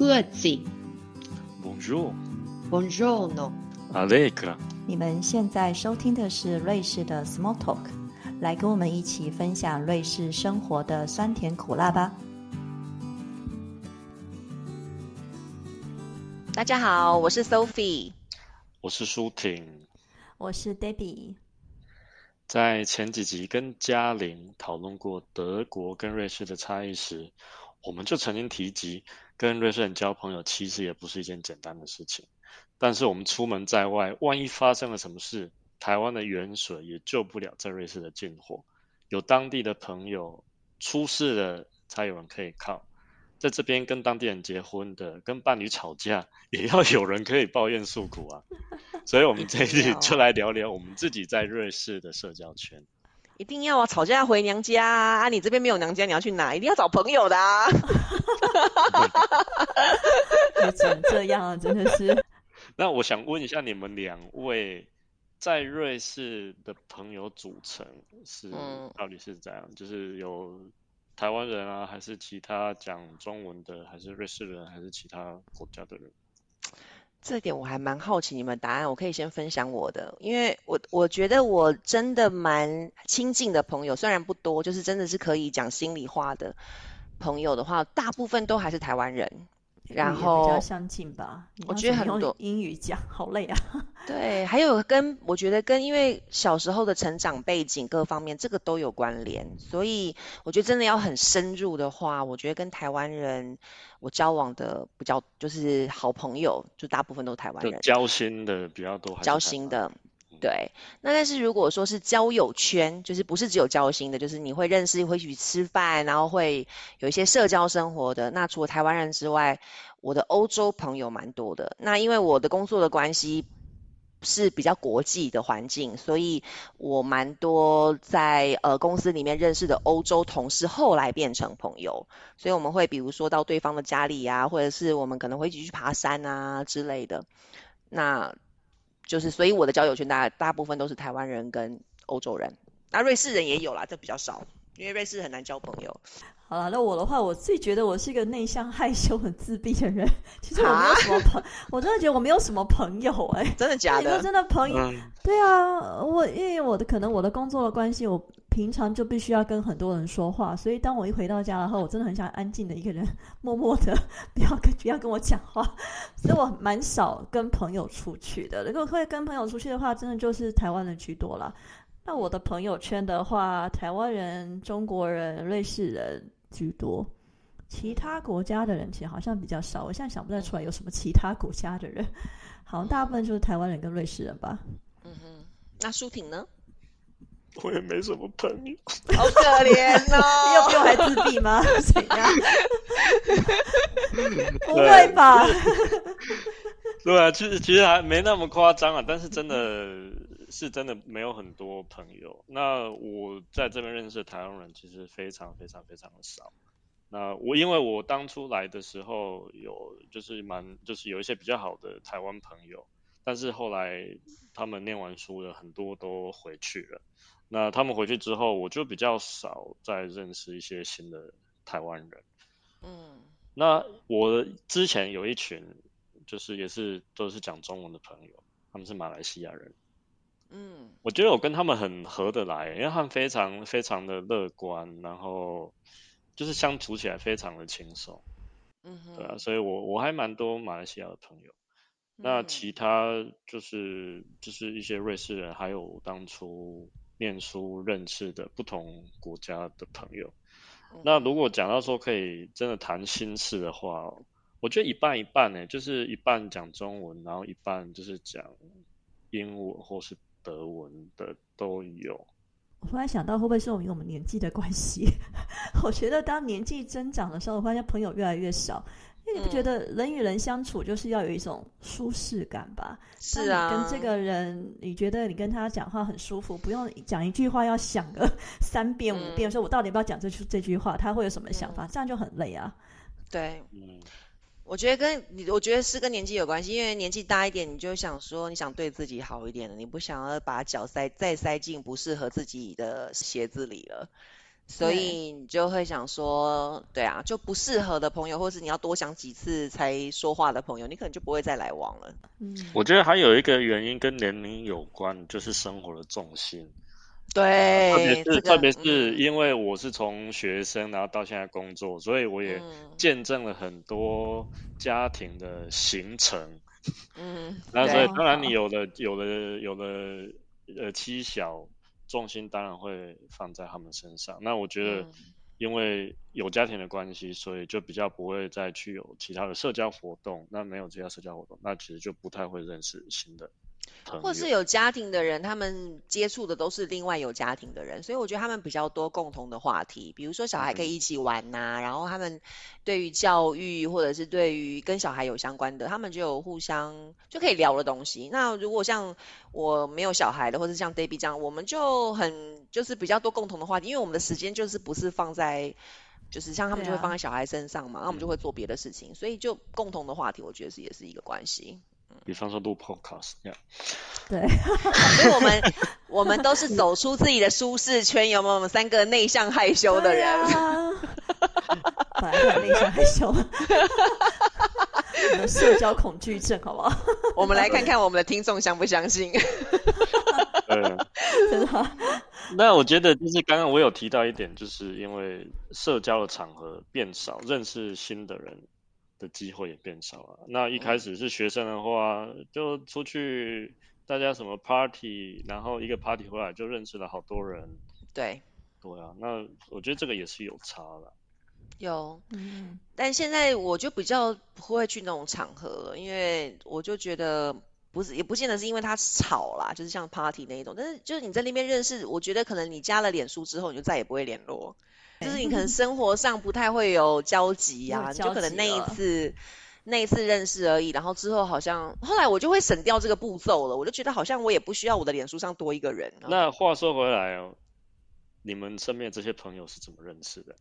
各自。Bonjour, Buongiorno。Allegra。你们现在收听的是瑞士的 Small Talk，来跟我们一起分享瑞士生活的酸甜苦辣吧。大家好，我是 Sophie。我是舒婷。我是 Debbie。在前几集跟嘉玲讨论过德国跟瑞士的差异时，我们就曾经提及，跟瑞士人交朋友其实也不是一件简单的事情。但是我们出门在外，万一发生了什么事，台湾的远水也救不了在瑞士的近火。有当地的朋友出事了，才有人可以靠。在这边跟当地人结婚的，跟伴侣吵架，也要有人可以抱怨诉苦啊。所以，我们这一集就来聊聊我们自己在瑞士的社交圈。一定要啊！吵架回娘家啊！啊，你这边没有娘家，你要去哪？一定要找朋友的啊！你怎么这样啊？真的是。那我想问一下，你们两位在瑞士的朋友组成是、嗯到底是怎样？就是有台湾人啊，还是其他讲中文的，还是瑞士人，还是其他国家的人？这点我还蛮好奇你们答案，我可以先分享我的，因为我我觉得我真的蛮亲近的朋友，虽然不多，就是真的是可以讲心里话的朋友的话，大部分都还是台湾人。然后比较相近吧。我觉得很多英语讲，好累啊。对，还有跟我觉得跟因为小时候的成长背景各方面，这个都有关联，所以我觉得真的要很深入的话，我觉得跟台湾人我交往的比较就是好朋友，就大部分都是台湾人，交心的比较多，还是交心的。对，那但是如果说是交友圈，就是不是只有交心的，就是你会认识，会去吃饭，然后会有一些社交生活的。那除了台湾人之外，我的欧洲朋友蛮多的。那因为我的工作的关系是比较国际的环境，所以我蛮多在呃公司里面认识的欧洲同事，后来变成朋友。所以我们会比如说到对方的家里啊，或者是我们可能会一起去爬山啊之类的。那就是，所以我的交友圈大大部分都是台湾人跟欧洲人，那瑞士人也有啦，这比较少，因为瑞士很难交朋友。好了，那我的话，我自己觉得我是一个内向、害羞、很自闭的人。其实我没有啊什么朋，我真的觉得我没有什么朋友哎、真的假的你说？真的朋友？嗯，对啊，我因为我的可能我的工作的关系，我平常就必须要跟很多人说话，所以当我一回到家然后，我真的很想安静的一个人，默默的不要跟不要跟我讲话，所以我蛮少跟朋友出去的。如果会跟朋友出去的话，真的就是台湾人居多了。那我的朋友圈的话，台湾人、中国人、瑞士人居多。其他国家的人其实好像比较少，我现在想不太出来有什么其他国家的人，好像大部分就是台湾人跟瑞士人吧。嗯哼，那舒婷呢？我也没什么朋友。好可怜 你有比我哦。还自闭吗？怎样？不会吧？对啊，其实其实还没那么夸张啊，但是真的是真的没有很多朋友。那我在这边认识的台湾人其实非常非常非常的少。那我因为我当初来的时候有就是蛮就是有一些比较好的台湾朋友，但是后来他们念完书了，很多都回去了。那他们回去之后，我就比较少再认识一些新的台湾人。嗯那我之前有一群，就是也是都是讲中文的朋友，他们是马来西亚人。嗯。我觉得我跟他们很合得来，因为他们非常非常的乐观，然后就是相处起来非常的轻松，嗯哼，对啊，所以我我还蛮多马来西亚的朋友。那嗯。其他就是就是一些瑞士人，还有当初念书认识的不同国家的朋友。嗯。那如果讲到说可以真的谈心事的话，我觉得一半一半呢，就是一半讲中文，然后一半就是讲英文或是德文的都有。我突然想到，会不会是我们我们年纪的关系？我觉得当年纪增长的时候，我发现朋友越来越少。因为你不觉嗯得人与人相处就是要有一种舒适感吧？是啊，跟这个人，你觉得你跟他讲话很舒服，不用讲一句话要想个 三遍五遍，嗯说我到底要不要讲这句这句话，他会有什么想法？这样就很累啊。对，嗯，我觉得跟你，我觉得是跟年纪有关系，因为年纪大一点，你就想说你想对自己好一点了，你不想要把脚塞再塞进不适合自己的鞋子里了，所以你就会想说，对啊，就不适合的朋友，或是你要多想几次才说话的朋友，你可能就不会再来往了。嗯，我觉得还有一个原因跟年龄有关，就是生活的重心。对，特别是、这个特别是嗯因为我是从学生然后到现在工作，所以我也嗯见证了很多家庭的形成。嗯，那所以当然你有了有了有了呃妻小，重心当然会放在他们身上。那我觉得嗯因为有家庭的关系，所以就比较不会再去有其他的社交活动。那没有其他社交活动，那其实就不太会认识新的。或是有家庭的人，他们接触的都是另外有家庭的人，所以我觉得他们比较多共同的话题，比如说小孩可以一起玩呐、然后他们对于教育或者是对于跟小孩有相关的，他们就有互相就可以聊的东西。那如果像我没有小孩的，或是像 Debbie 这样，我们就很就是比较多共同的话题，因为我们的时间就是不是放在。就是像他们就会放在小孩身上嘛，那我们就会做别的事情，所以就共同的话题，我觉得是也是一个关系。比方说录 podcast 这样。对，所以我们 我们都是走出自己的舒适圈，有没有？我们三个内向害羞的人，啊，本来就很内向害羞，我们社交恐惧症，好不好？我们来看看我们的听众相不相信。对。真的吗，那我觉得就是刚刚我有提到一点，就是因为社交的场合变少，认识新的人的机会也变少了。那一开始是学生的话，就出去大家什么 party，然后一个 party 回来就认识了好多人。对，对啊，那我觉得这个也是有差了。有，嗯，但现在我就比较不会去那种场合了，因为我就觉得不是，也不见得是因为他吵啦，就是像 party 那一种，但是就是你在那边认识，我觉得可能你加了脸书之后，你就再也不会联络，就是你可能生活上不太会有交集呀、你就可能那一次。那一次认识而已，然后之后好像后来我就会省掉这个步骤了，我就觉得好像我也不需要我的脸书上多一个人。那话说回来哦，你们身边这些朋友是怎么认识的？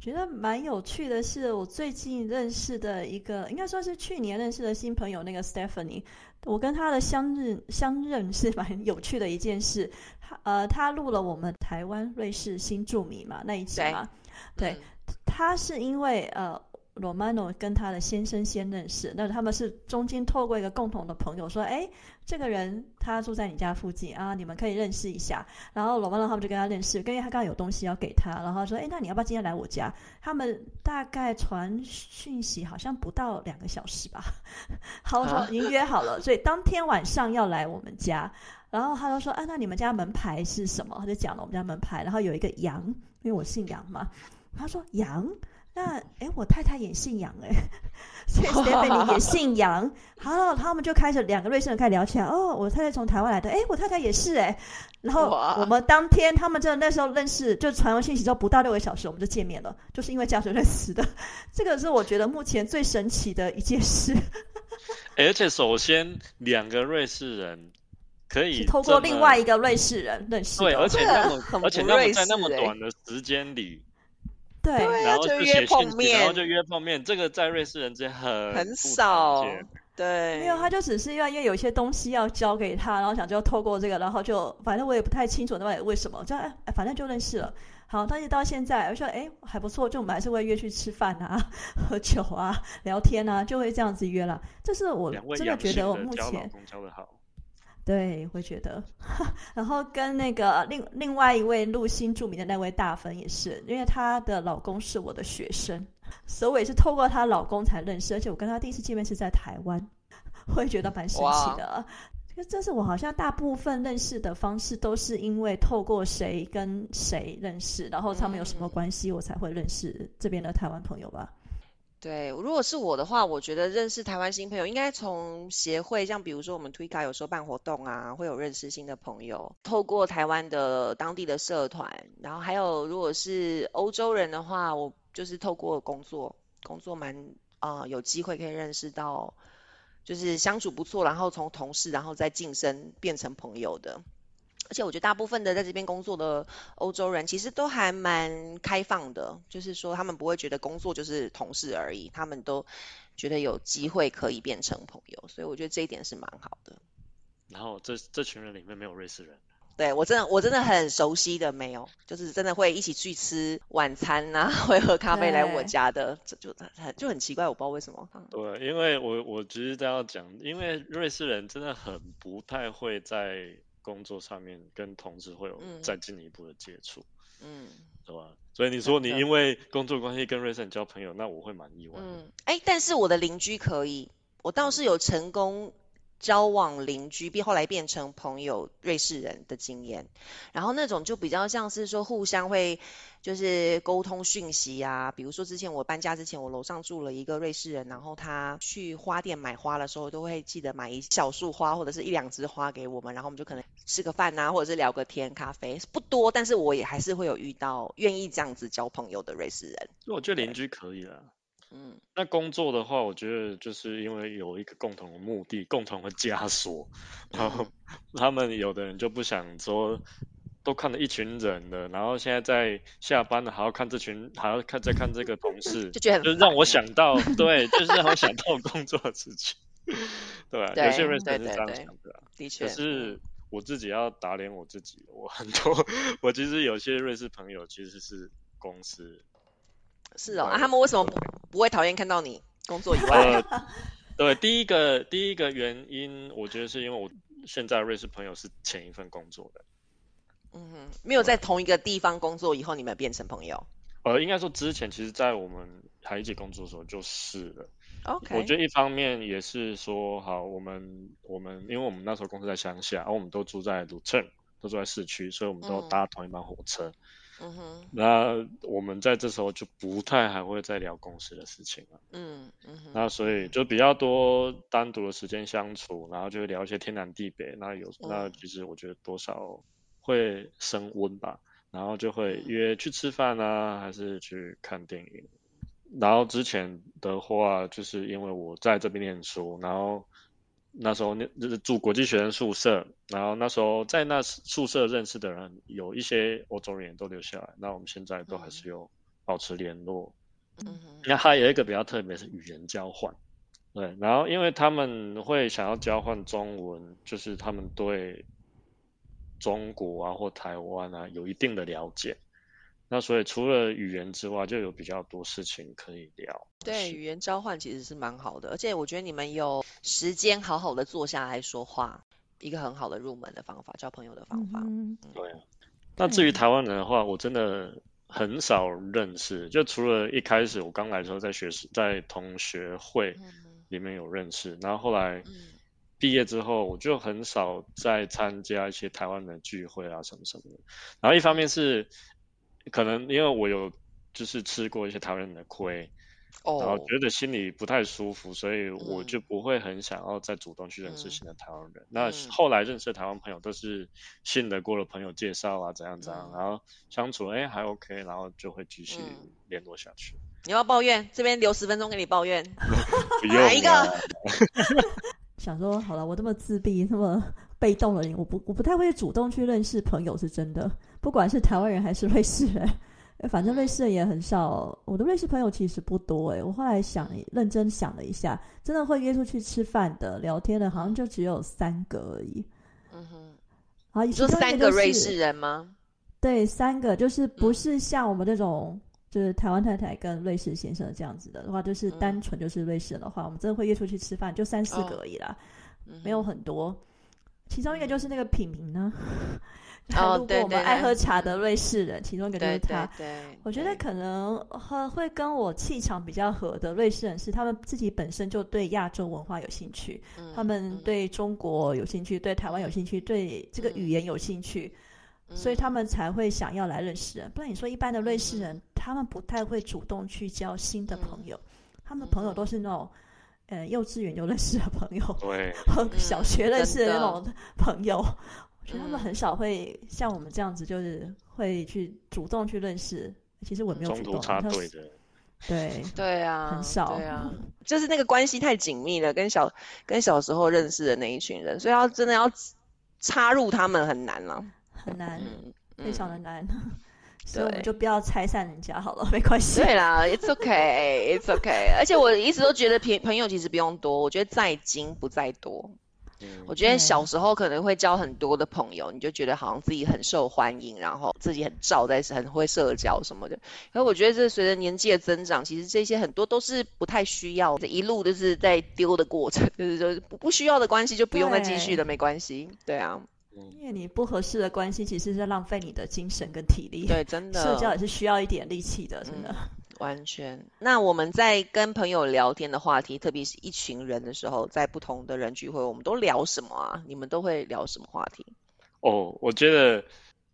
我觉得蛮有趣的是，我最近认识的一个，应该说是去年认识的新朋友，那个 Stephanie，我跟他的相认相认是蛮有趣的一件事。他呃，他录了我们台湾瑞士新著名嘛那一集对嘛，对，嗯他是因为呃。Romano 跟他的先生先认识，那他们是中间透过一个共同的朋友说，哎，这个人他住在你家附近啊，你们可以认识一下。然后 Romano 他们就跟他认识，因为他刚刚有东西要给他，然后说，哎，那你要不要今天来我家？他们大概传讯息好像不到两个小时吧，好说已经约好了，所以当天晚上要来我们家。然后他就说，啊，那你们家门牌是什么？他就讲了我们家门牌，然后有一个杨，因为我姓杨嘛。他说杨，那哎，我太太也姓杨哎，所以 Stephanie 也 姓杨。好，他们就开始两个瑞士人开始聊起来。哦，我太太从台湾来的，哎，我太太也是哎。然后我们当天他们真的那时候认识，就传完信息之后不到六个小时我们就见面了，就是因为这样子认识的。这个是我觉得目前最神奇的一件事，而且首先两个瑞士人可以是透过另外一个瑞士人认识对，而且这个那么 很而且那么在那么短的时间里，对然后就约碰面，然后，就约碰面，这个在瑞士人之间很很少。对，没有，他就只是因为因为有一些东西要交给他，然后想就透过这个，然后就反正我也不太清楚那为什么，就哎反正就认识了。好，但是到现在我说哎还不错，就我们还是会约去吃饭啊、喝酒啊、聊天啊，就会这样子约了。这是我真的觉得我的交老目前公交的好，对会觉得，然后跟那个另另外一位陆星著名的那位大粉也是，因为她的老公是我的学生，所以我也是透过她老公才认识，而且我跟她第一次见面是在台湾，会觉得蛮神奇的。这这是我好像大部分认识的方式都是因为透过谁跟谁认识，然后他们有什么嗯关系，我才会认识这边的台湾朋友吧。对，如果是我的话，我觉得认识台湾新朋友应该从协会，像比如说我们 Twika 有时候办活动啊，会有认识新的朋友，透过台湾的当地的社团，然后还有如果是欧洲人的话，我就是透过工作，工作蛮啊、有机会可以认识到，就是相处不错，然后从同事然后再晋升变成朋友的。而且我觉得大部分的在这边工作的欧洲人其实都还蛮开放的，就是说他们不会觉得工作就是同事而已，他们都觉得有机会可以变成朋友，所以我觉得这一点是蛮好的。然后这这群人里面没有瑞士人，对我真的我真的很熟悉的没有，就是真的会一起去吃晚餐呐、会喝咖啡来我家的，这就很就很奇怪，我不知道为什么。嗯对，因为我我只是这样讲，因为瑞士人真的很不太会在工作上面跟同事会有嗯再进一步的接触，嗯对吧？所以你说你因为工作关系跟瑞士人交朋友，那我会蛮意外。嗯，哎，但是我的邻居可以，我倒是有成功交往邻居，并后来变成朋友瑞士人的经验。然后那种就比较像是说互相会就是沟通讯息啊，比如说之前我搬家之前，我楼上住了一个瑞士人，然后他去花店买花的时候，都会记得买一小束花或者是一两枝花给我们，然后我们就可能吃个饭啊，或者是聊个天、咖啡，不多，但是我也还是会有遇到愿意这样子交朋友的瑞士人。我觉得邻居可以啦。嗯。那工作的话，我觉得就是因为有一个共同的目的、共同的枷锁，然后 他们有的人就不想说，都看了一群人了，然后现在在下班了还要看这群，还要看再看这个同事，就觉得就让我想到，对，就是让我想到工作的事情，对吧？有些对人是这样想的啊，的确，可是嗯我自己要打脸我自己，我很多，我其实有些瑞士朋友其实是公司是哦，啊，他们为什么不不会讨厌看到你工作以外？呃，对，第一个第一个原因，我觉得是因为我现在瑞士朋友是前一份工作的，嗯哼，没有在同一个地方工作以后，你们变成朋友呃，应该说之前其实，在我们还一起工作的时候就是了。？OK，我觉得一方面也是说，好，我们我们因为我们那时候公司在乡下，然后我们都住在鲁镇，都住在市区，所以我们都嗯搭同一班火车。嗯哼，那我们在这时候就不太还会再聊公司的事情了。嗯嗯哼，那所以就比较多单独的时间相处，然后就会聊一些天南地北。那有那嗯其实我觉得多少会升温吧，然后就会嗯约去吃饭啊，还是去看电影。然后之前的话，就是因为我在这边念书，然后那时候那就是住国际学生宿舍，然后那时候在那宿舍认识的人有一些欧洲人也都留下来，那我们现在都还是有保持联络。嗯哼，那还有一个比较特别是语言交换，对，然后因为他们会想要交换中文，就是他们对中国啊或台湾啊有一定的了解，那所以除了语言之外，就有比较多事情可以聊。对，语言交换其实是蛮好的，而且我觉得你们有时间好好的坐下来说话，一个很好的入门的方法，交朋友的方法。嗯对啊，那至于台湾人的话，我真的很少认识，就除了一开始我刚来的时候在学在同学会嗯里面有认识，然后后来嗯毕业之后，我就很少再参加一些台湾的聚会啊什么什么的。然后一方面是可能因为我有就是吃过一些台湾人的亏，哦然后哦，觉得心里不太舒服，所以我嗯就不会很想要再主动去认识嗯新的台湾人。那嗯后来认识的台湾朋友都是信得过的朋友介绍啊，怎样怎样，嗯然后相处哎还 OK，然后就会继续嗯联络下去。你要不要抱怨？这边留十分钟给你抱怨。不用哪一个啦 想说好了，我这么自闭、那么被动的人，我不我不太会主动去认识朋友，是真的。不管是台湾人还是瑞士人，呃反正瑞士人也很少。我的瑞士朋友其实不多诶，我后来想认真想了一下，真的会约出去吃饭的、聊天的，好像就只有三个而已。嗯哼，啊，你说三个瑞士人吗？对，三个就是不嗯是像我们这种，就是台湾太太跟瑞士先生这样子的的话，就是嗯单纯就是瑞士人的话，我们真的会约出去吃饭，就三四个哦而已啦，嗯没有很多。其中一个就是那个品名呢，哦路过我们爱喝茶的瑞士人，其中一个就是他。对对，我觉得可能和会跟我气场比较合的瑞士人是他们自己本身就对亚洲文化有兴趣，他嗯们嗯。对中国有兴趣，对台湾有兴趣，对这个嗯。语言有兴趣。所以他们才会想要来认识人。不然你说一般的瑞士人，他们不太会主动去交新的朋友，他们朋友都是那种，呃，幼稚园就认识的朋友，对，和小学认识的那种朋友。我觉得他们嗯很少会像我们这样子，就是会去主动去认识。其实我没有主动，插队的。对，对啊，很少对啊，就是那个关系太紧密了，跟小跟小时候认识的那一群人，所以要真的要插入他们很难了，很难，嗯，非常的嗯难。所以我们对就不要拆散人家好了，没关系。对啦，It's okay, It's okay。而且我一直都觉得朋朋友其实不用多，我觉得在精不在多。嗯我觉得小时候可能会交很多的朋友，你就觉得好像自己很受欢迎，然后自己很照在很会社交什么的。可我觉得这随着年纪的增长，其实这些很多都是不太需要的，一路都是在丢的过程，就是就是不不需要的关系就不用再继续了，没关系。对啊，因为你不合适的关系，其实是浪费你的精神跟体力。对，真的社交也是需要一点力气的，真的。完全。那我们在跟朋友聊天的话题，特别是一群人的时候，在不同的人聚会，我们都聊什么啊？你们都会聊什么话题？哦，我觉得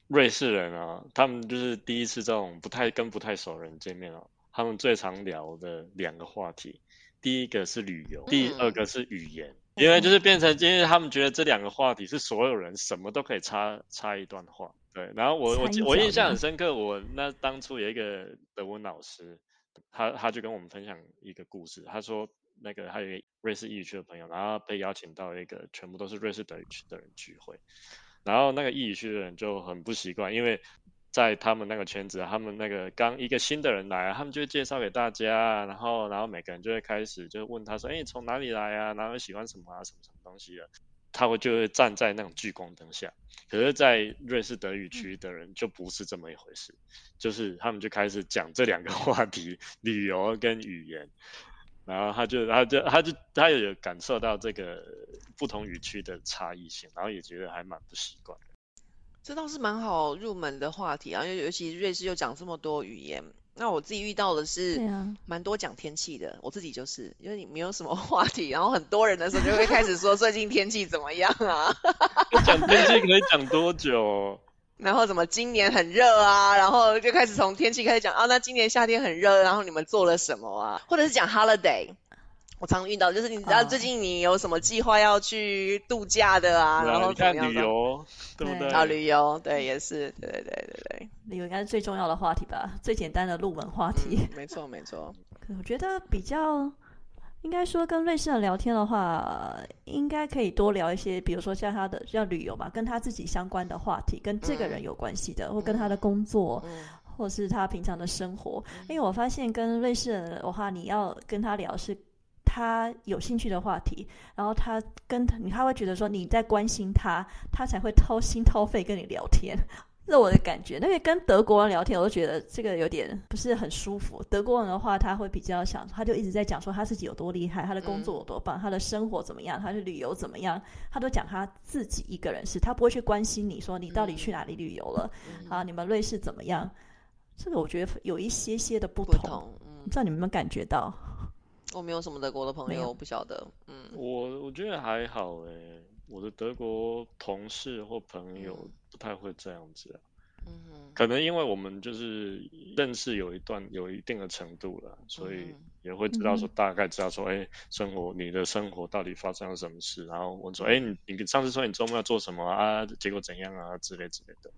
瑞士人啊，他们就是第一次这种不太跟不太熟人见面哦，他们最常聊的两个话题，第一个是旅游，第二个是语言。因为就是变成，因为他们觉得这两个话题是所有人什么都可以插插一段话，对。然后我我我印象很深刻，我那当初有一个德文老师，他他就跟我们分享一个故事，他说那个他有一个瑞士意语区的朋友，然后被邀请到一个全部都是瑞士德语区的人聚会，然后那个意语区的人就很不习惯，因为在他们那个圈子，他们那个刚一个新的人来，他们就会介绍给大家，然后然后每个人就会开始就问他说，哎，你从哪里来啊？然后喜欢什么啊？什么什么东西啊？他会就会站在那种聚光灯下，可是，在瑞士德语区的人就不是这么一回事，就是他们就开始讲这两个 话题，旅游跟语言，然后他就他就他就他也有感受到这个不同语区的差异性，然后也觉得还蛮不习惯的。这倒是蛮好入门的话题啊，因为尤其瑞士又讲这么多语言。那我自己遇到的是蛮多讲天气的，我自己就是，因为你没有什么 话题，然后很多人的时候就会开始说最近天气怎么样啊，讲天气可以讲多久？然后怎么今年很热啊，然后就开始从天气开始讲啊，那今年夏天很热，然后你们做了什么啊，或者是讲 holiday。我常遇到就是你知道哦最近你有什么计划要去度假的啊，然后你看旅怎么样的游，对不对对？啊旅游，对也是，对对对对对，旅游应该是最重要的话题吧，最简单的入门话题。嗯，没错没错，可我觉得比较应该说跟瑞士人聊天的话，应该可以多聊一些，比如说像他的像旅游嘛，跟他自己相关的话题，跟这个人有关系的，或跟他的工作，嗯或是他平常的生活。因为我发现跟瑞士人的话，你要跟他聊是。他有兴趣的话题，然后他跟他，他会觉得说你在关心他，他才会掏心掏肺跟你聊天。这我的感觉。那个跟德国人聊天，我都觉得这个有点不是很舒服。德国人的话，他会比较想，他就一直在讲说他自己有多厉害，他的工作有多棒，他的生活怎么样，他的旅游怎么样，他都讲他自己一个人事，他不会去关心你说你到底去哪里旅游了，嗯啊，你们瑞士怎么样？这个我觉得有一些些的不不同，同，嗯不，知道你们有没有感觉到？我没有什么德国的朋友，我不晓得，嗯我我觉得还好诶，我的德国同事或朋友嗯不太会这样子啊。嗯哼可能因为我们就是认识有一段有一定的程度了，所以嗯也会知道说嗯大概知道说，哎、生活你的生活到底发生了什么事，然后问说，哎、你你上次说你周末要做什么啊？结果怎样啊？之类之类的。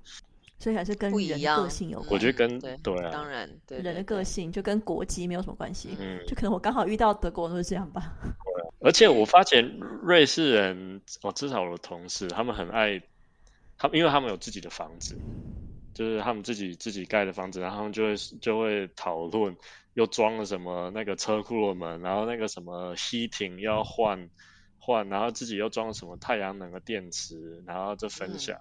所以还是跟不一样人的个性有嗯关。我觉得跟对对啊，当然，对人的个性就跟国籍没有什么关系，嗯，就可能我刚好遇到德国人都是这样吧。而且我发现瑞士人，哦，至少我的同事，他们很爱，他们因为他们有自己的房子，就是他们自己自己盖的房子，然后他们就会就会讨论又装了什么那个车库的门，然后那个什么吸艇要换换，然后自己又装了什么太阳能的电池，然后就分享，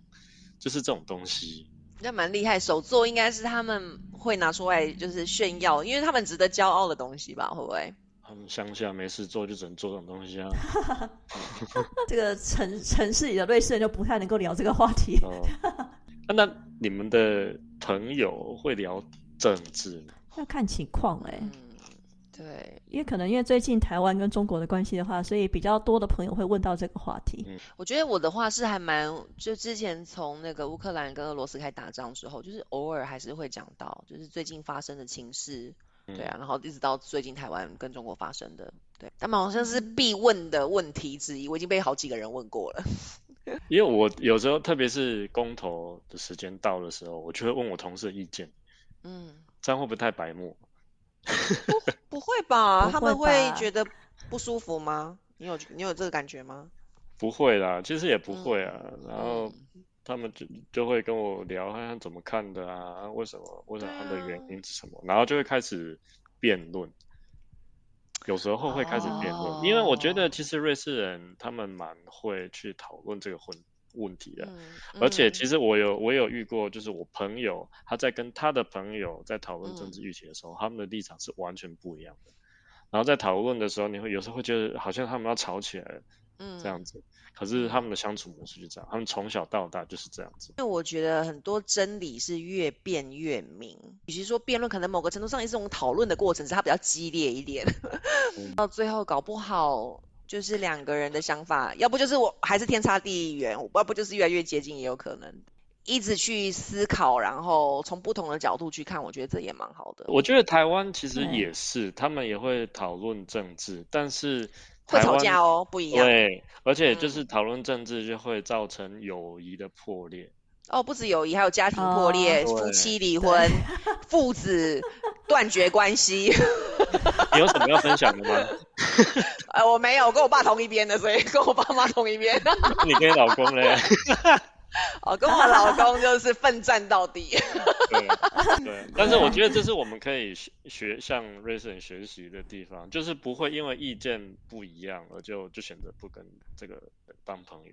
就是这种东西。那蛮厉害，手作应该是他们会拿出来就是炫耀，因为他们值得骄傲的东西吧？会不会？他们乡下没事做就只能做这种东西啊。这个城城市里的瑞士人就不太能够聊这个话题。哦，啊那你们的朋友会聊政治吗？要看情况哎、嗯，对，因为可能因为最近台湾跟中国的关系的话，所以比较多的朋友会问到这个话题。我觉得我的话是还蛮，就之前从那个乌克兰跟俄罗斯开始打仗之后，就是偶尔还是会讲到，就是最近发生的情势，对啊，然后一直到最近台湾跟中国发生的，对，他们好像是必问的问题之一，我已经被好几个人问过了。因为我有时候，特别是公投的时间到的时候，我就会问我同事的意见，嗯，这样会不会太白目？不 不会吧？不他们会觉得不舒服吗？你有你有这个感觉吗？不会啦，其实也不会啊。嗯然后他们就就会跟我聊看看怎么看的啊，为什么为什么他们的原因是什么，然后就会开始辩论。有时候会开始辩论，因为我觉得其实瑞士人他们蛮会去讨论这个问问题的，而且其实我有我有遇过，就是我朋友他在跟他的朋友在讨论政治议题的时候，他们的立场是完全不一样的。然后在讨论的时候，你会有时候会觉得好像他们要吵起来了，嗯，这样子。可是他们的相处模式就这样，他们从小到大就是这样子。因为我觉得很多真理是越辩越明，与其说辩论，可能某个程度上也是这种讨论的过程，是它比较激烈一点。到最后搞不好就是两个人的想法，要不就是我还是天差地远，要不就是越来越接近，也有可能。一直去思考，然后从不同的角度去看，我觉得这也蛮好的。我觉得台湾其实也是，他们也会讨论政治，但是会吵架哦，不一样。对，而且就是讨论政治就会造成友谊的破裂。哦，不止友谊，还有家庭破裂、夫妻离婚、父子断绝关系。你有什么要分享的吗？呃，我没有，跟我爸同一边的，所以跟我爸妈同一边。你跟你老公嘞？哦，跟我老公就是奋战到底。对，对，但是我觉得这是我们可以学向瑞士人学习的地方，就是不会因为意见不一样而就就选择不跟这个当朋友。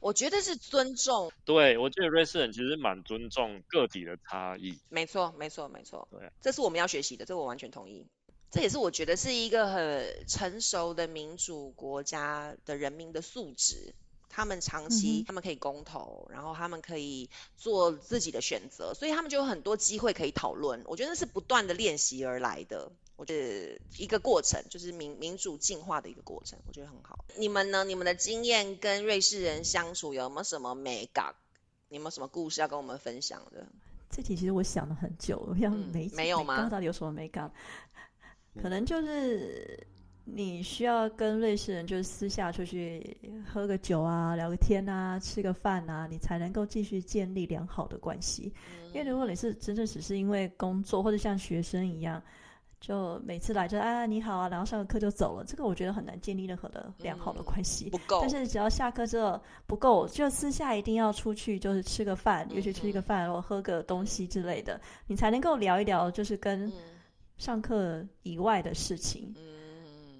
我觉得是尊重。对，我觉得瑞士人其实蛮尊重个体的差异。没错，没错，没错。对，这是我们要学习的，这我完全同意。这也是我觉得是一个很成熟的民主国家的人民的素质。他们长期，他们可以公投，然后他们可以做自己的选择，所以他们就有很多机会可以讨论。我觉得是不断的练习而来的，我觉得一个过程，就是民民主进化的一个过程，我觉得很好。你们呢？你们的经验跟瑞士人相处有没有什么美感？你有没有什么故事要跟我们分享的？这题其实我想了很久，我想没没有吗？到底有什么美感？可能就是。你需要跟瑞士人就是私下出去喝个酒啊，聊个天啊，吃个饭啊，你才能够继续建立良好的关系。因为如果你是真正只是因为工作或者像学生一样，就每次来就啊你好啊，然后上个课就走了，这个我觉得很难建立任何的良好的关系。不够。但是只要下课之后不够，就私下一定要出去，就是吃个饭，尤其吃一个饭，然后喝个东西之类的，你才能够聊一聊，就是跟上课以外的事情。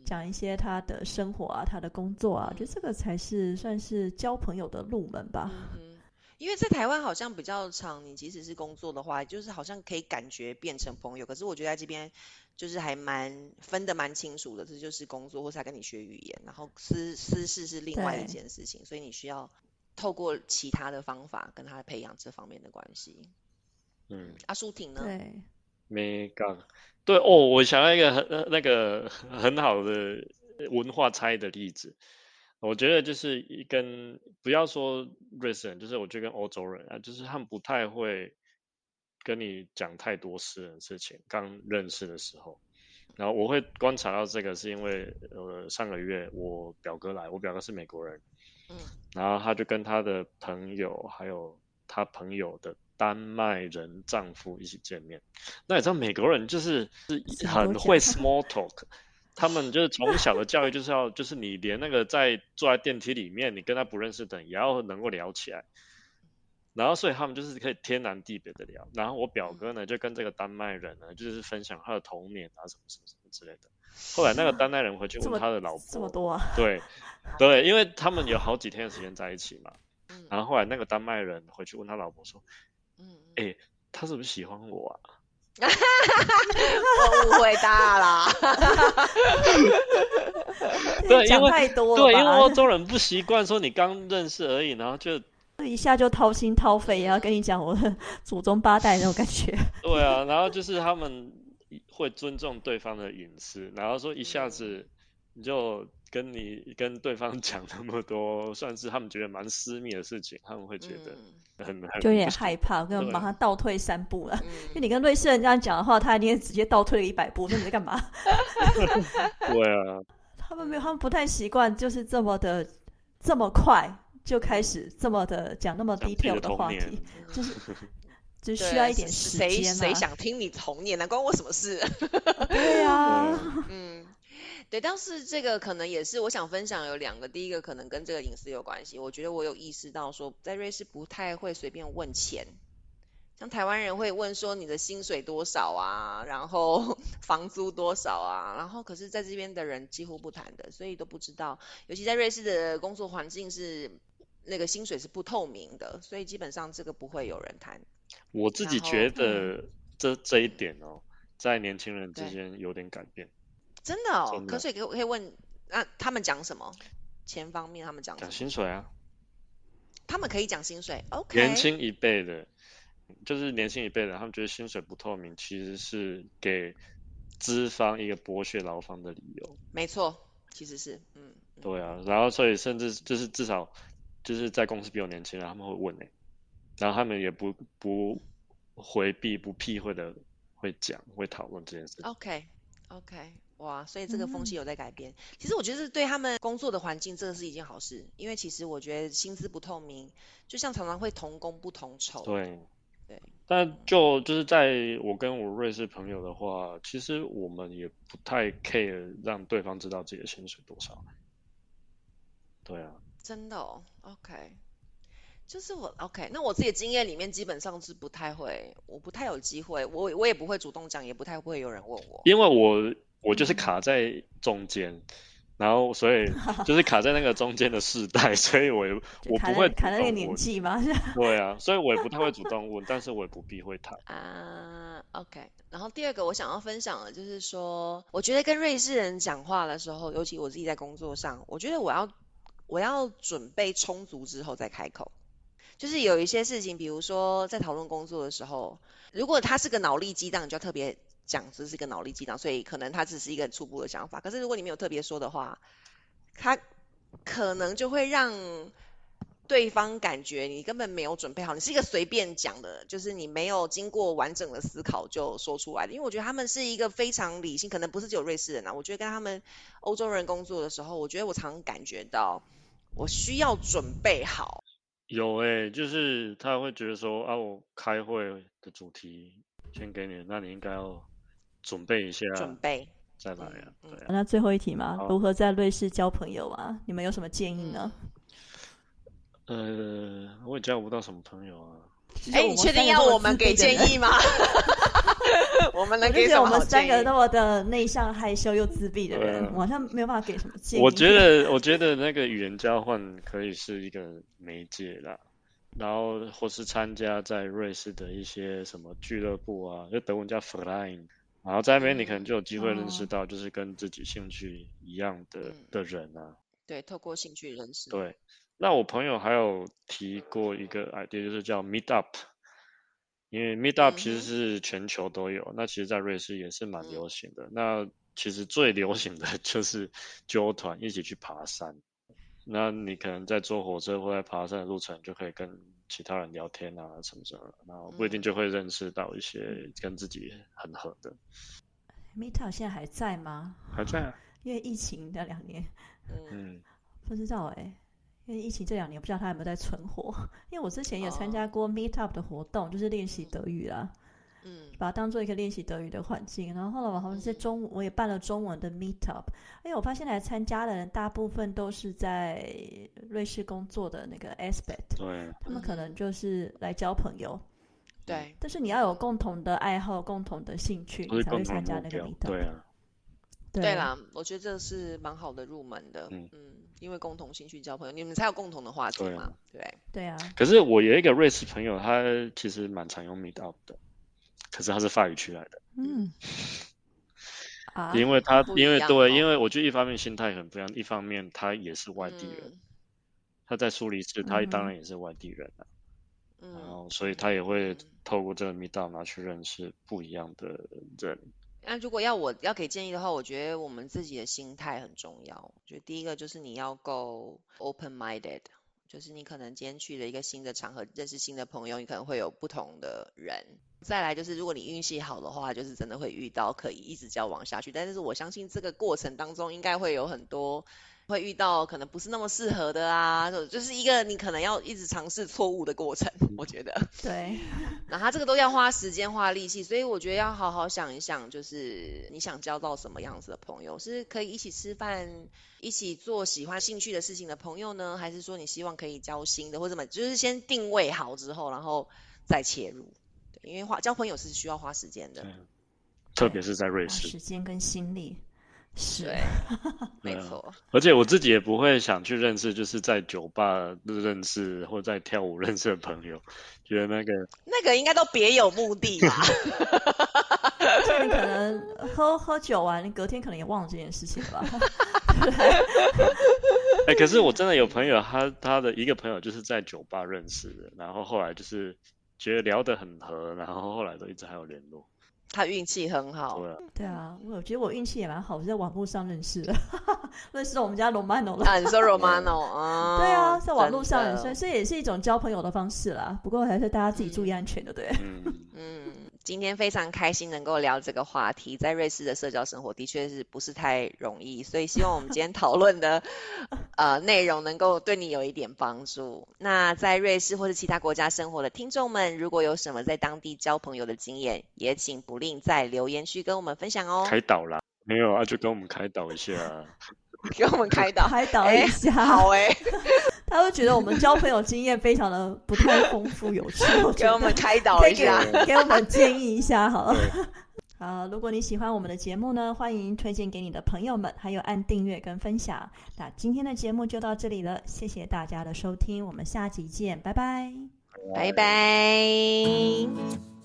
讲一些他的生活啊，他的工作啊，我觉得这个才是算是交朋友的入门吧。嗯，因为在台湾好像比较长，你即使是工作的话，就是好像可以感觉变成朋友。可是我觉得在这边就是还蛮分的蛮清楚的，这就是工作，或是他跟你学语言，然后私私事是另外一件事情，所以你需要透过其他的方法跟他培养这方面的关系。嗯，阿舒婷呢？对，没干。对哦，我想到一个很那个很好的文化差异的例子，我觉得就是跟不要说瑞士人，就是我觉得跟欧洲人啊，就是他们不太会跟你讲太多私人事情。刚认识的时候，然后我会观察到这个，是因为呃上个月我表哥来，我表哥是美国人，嗯，然后他就跟他的朋友还有他朋友的。丹麦人丈夫一起见面，那你知道美国人就是是很会 small talk，他们就是从小的教育就是要就是你连那个在坐在电梯里面，你跟他不认识的也要能够聊起来，然后所以他们就是可以天南地北的聊。然后我表哥呢就跟这个丹麦人呢就是分享他的童年啊什么什么什么之类的。后来那个丹麦人回去问他的老婆，这么多啊？对 对，因为他们有好几天的时间在一起嘛。然后后来那个丹麦人回去问他老婆说。嗯，哎，他是不是喜欢我啊？我误会大了。对，因为对，因为欧洲人不习惯说你刚认识而已，然后就一下就掏心掏肺，也要跟你讲我的祖宗八代那种感觉。对啊，然后就是他们会尊重对方的隐私，然后说一下子你就。跟你跟对方讲那么多，算是他们觉得蛮私密的事情，他们会觉得很很就有点害怕，跟马上倒退三步了。因为 你跟瑞士人这样讲的话，他一定直接倒退了一百步，说你在干嘛？对啊，他们没有，他们不太习惯，就是这么的这么快就开始这么的讲那么 detail 的话题，就是 就需要一点时间。谁谁想听你童年？那关我什么事？对呀，嗯。对，但是这个可能也是我想分享有两个，第一个可能跟这个隐私有关系。我觉得我有意识到说，在瑞士不太会随便问钱，像台湾人会问说你的薪水多少啊，然后房租多少啊，然后可是在这边的人几乎不谈的，所以都不知道。尤其在瑞士的工作环境是那个薪水是不透明的，所以基本上这个不会有人谈。我自己觉得这这一点哦，在年轻人之对间有点改变。真的哦可是也可以可以问，那、他们讲什么？钱方面他们讲什讲？薪水啊，他们可以讲薪水，OK？年轻一辈的，就是年轻一辈的，他们觉得薪水不透明，其实是给资方一个剥削劳方的理由。没错，其实是，嗯，嗯对啊，然后所以甚至就是至少就是在公司比我年轻的，他们会问哎、然后他们也不不回避不避讳的会讲会讨论这件事情。OK OK，哇，所以这个风气嗯有在改变。其实我觉得对他们工作的环境，这个是一件好事，因为其实我觉得薪资不透明，就像常常会同工不同酬。对，对，但就就是在我跟我瑞士朋友的话，其实我们也不太 care 让对方知道自己的薪水多少。对啊，真的哦，OK。就是我 OK，那我自己的经验里面基本上是不太会，我不太有机会，我我也不会主动讲，也不太会有人问我。因为我我就是嗯卡在中间，然后所以 就是卡在那个中间的世代，所以我也我不会卡在那个年。纪嘛，对啊，所以我也不太会主动问，但是我也不避讳谈。啊、o k 然后第二个我想要分享的就是说，我觉得跟瑞士人讲话的时候，尤其我自己在工作上，我觉得我要我要准备充足之后再开口。就是有一些事情，比如说在讨论工作的时候，如果他是个脑力激荡，你就要特别讲这是个脑力激荡，所以可能他只是一个很初步的想法。可是如果你没有特别说的话，他可能就会让对方感觉你根本没有准备好，你是一个随便讲的，就是你没有经过完整的思考就说出来的。因为我觉得他们是一个非常理性，可能不是只有瑞士人啊，我觉得跟他们欧洲人工作的时候，我觉得我常感觉到我需要准备好。有诶、就是他会觉得说啊，我开会的主题先给你，那你应该要准备一下准备，再来啊。嗯对啊，那最后一题嘛，如何在瑞士交朋友啊？你们有什么建议呢？呃，我也交不到什么朋友啊。哎、你确定要我们给建议吗？我们能我就觉得我给什么好建们三个？那么的内向、害羞又自闭的人，啊我好像没有办法给什么建议。我觉得，我觉得那个语言交换可以是一个媒介啦，然后或是参加在瑞士的一些什么俱乐部啊，就德文叫 Verein，然后在那边你可能就有机会认识哦到就是跟自己兴趣一样的嗯的人啊。对，透过兴趣认识。对，那我朋友还有提过一个 idea，就是叫 Meet Up，因为 Meet Up 其实是全球都有，那其实在瑞士也是蛮嗯。流行的。那其实最流行的 就是揪团一起去爬山，那你可能在坐火车或在爬山的路程，就可以跟其他人聊天啊什么什么，然后不一定嗯。就会认识到一些跟自己很合的。Meetup 现在还在吗？还在啊，因为疫情的两年嗯嗯，不知道哎、因为疫情这两年不知道他有没有在存活。因为我之前也参加哦过 Meetup 的活动，就是练习德语啦，嗯把它当做一个练习德语的环境。然后后来我好像在中，我也办了中文的 Meetup，因为我发现来参加的人大部分都是在瑞士工作的那个 aspect，对，他们可嗯能就是来交朋友。对，但是你要有共同的爱好、共同的兴趣，你才会参加那个的目标 Meetup。，对啊，对对啦，我觉得这是蛮好的入门的。嗯。嗯，因为共同兴趣交朋友，你们才有共同的话题对啊嘛。对，对啊，可是我有一个瑞士朋友，他其实蛮常用 Meet Up 的，可是他是法语区来的，嗯，啊，因为他因为对，哦因为我觉得一方面心态很不一样，一方面他也是外地人，嗯。他在苏黎世，他当然也是外地人啊，然嗯后所以他也会。嗯透过这个 Meet Up 拿去认识不一样的人，那如果要我要给建议的话，我觉得我们自己的心态很重要。我觉得第一个就是你要够 open minded，就是你可能今天去了一个新的场合，认识新的朋友，你可能会有不同的人。再来就是，如果你运气好的话，就是真的会遇到可以一直交往下去。但是我相信这个过程当中，应该会有很多会遇到可能不是那么适合的啊，就就是一个你可能要一直尝试错误的过程。我觉得。对，那他这个都要花时间花力气，所以我觉得要好好想一想，就是你想交到什么样子的朋友，是可以一起吃饭、一起做喜欢兴趣的事情的朋友呢，还是说你希望可以交心的，或者什么，就是先定位好之后，然后再切入。对，因为花交朋友是需要花时间的。特别是在瑞士，时间跟心力是，对，没错。而且我自己也不会想去认识，就是在酒吧认识或在跳舞认识的朋友，觉得那个那个应该都别有目的吧？你 可能喝喝酒完，你隔天可能也忘了这件事情了吧？哎、可是我真的有朋友，他他的一个朋友就是在酒吧认识的，然后后来就是觉得聊得很合，然后后来都一直还有联络。他运气很好对，啊，对啊，我觉得我运气也蛮好，我是在网络上认识的，认识了我们家 Romano 了。啊，你说 Romano 啊？对啊，在网络上认识，所以也是一种交朋友的方式啦。不过还是大家自己注意安全的，对。嗯，嗯，今天非常开心能够聊这个话题，在瑞士的社交生活的确是不是太容易，所以希望我们今天讨论的 呃内容能够对你有一点帮助。那在瑞士或是其他国家生活的听众们，如果有什么在当地交朋友的经验，也请不吝在留言区跟我们分享哦，开导啦，没有啊，就跟我们开导一下啊。给我们开导。开导哎一下，好哎、他会觉得我们交朋友经验非常的不太丰富有趣，我给觉得我们开导一下。给我们建议一下好了。好，如果你喜欢我们的节目呢，欢迎推荐给你的朋友们，还有按订阅跟分享。那今天的节目就到这里了，谢谢大家的收听，我们下集见，拜拜。拜拜。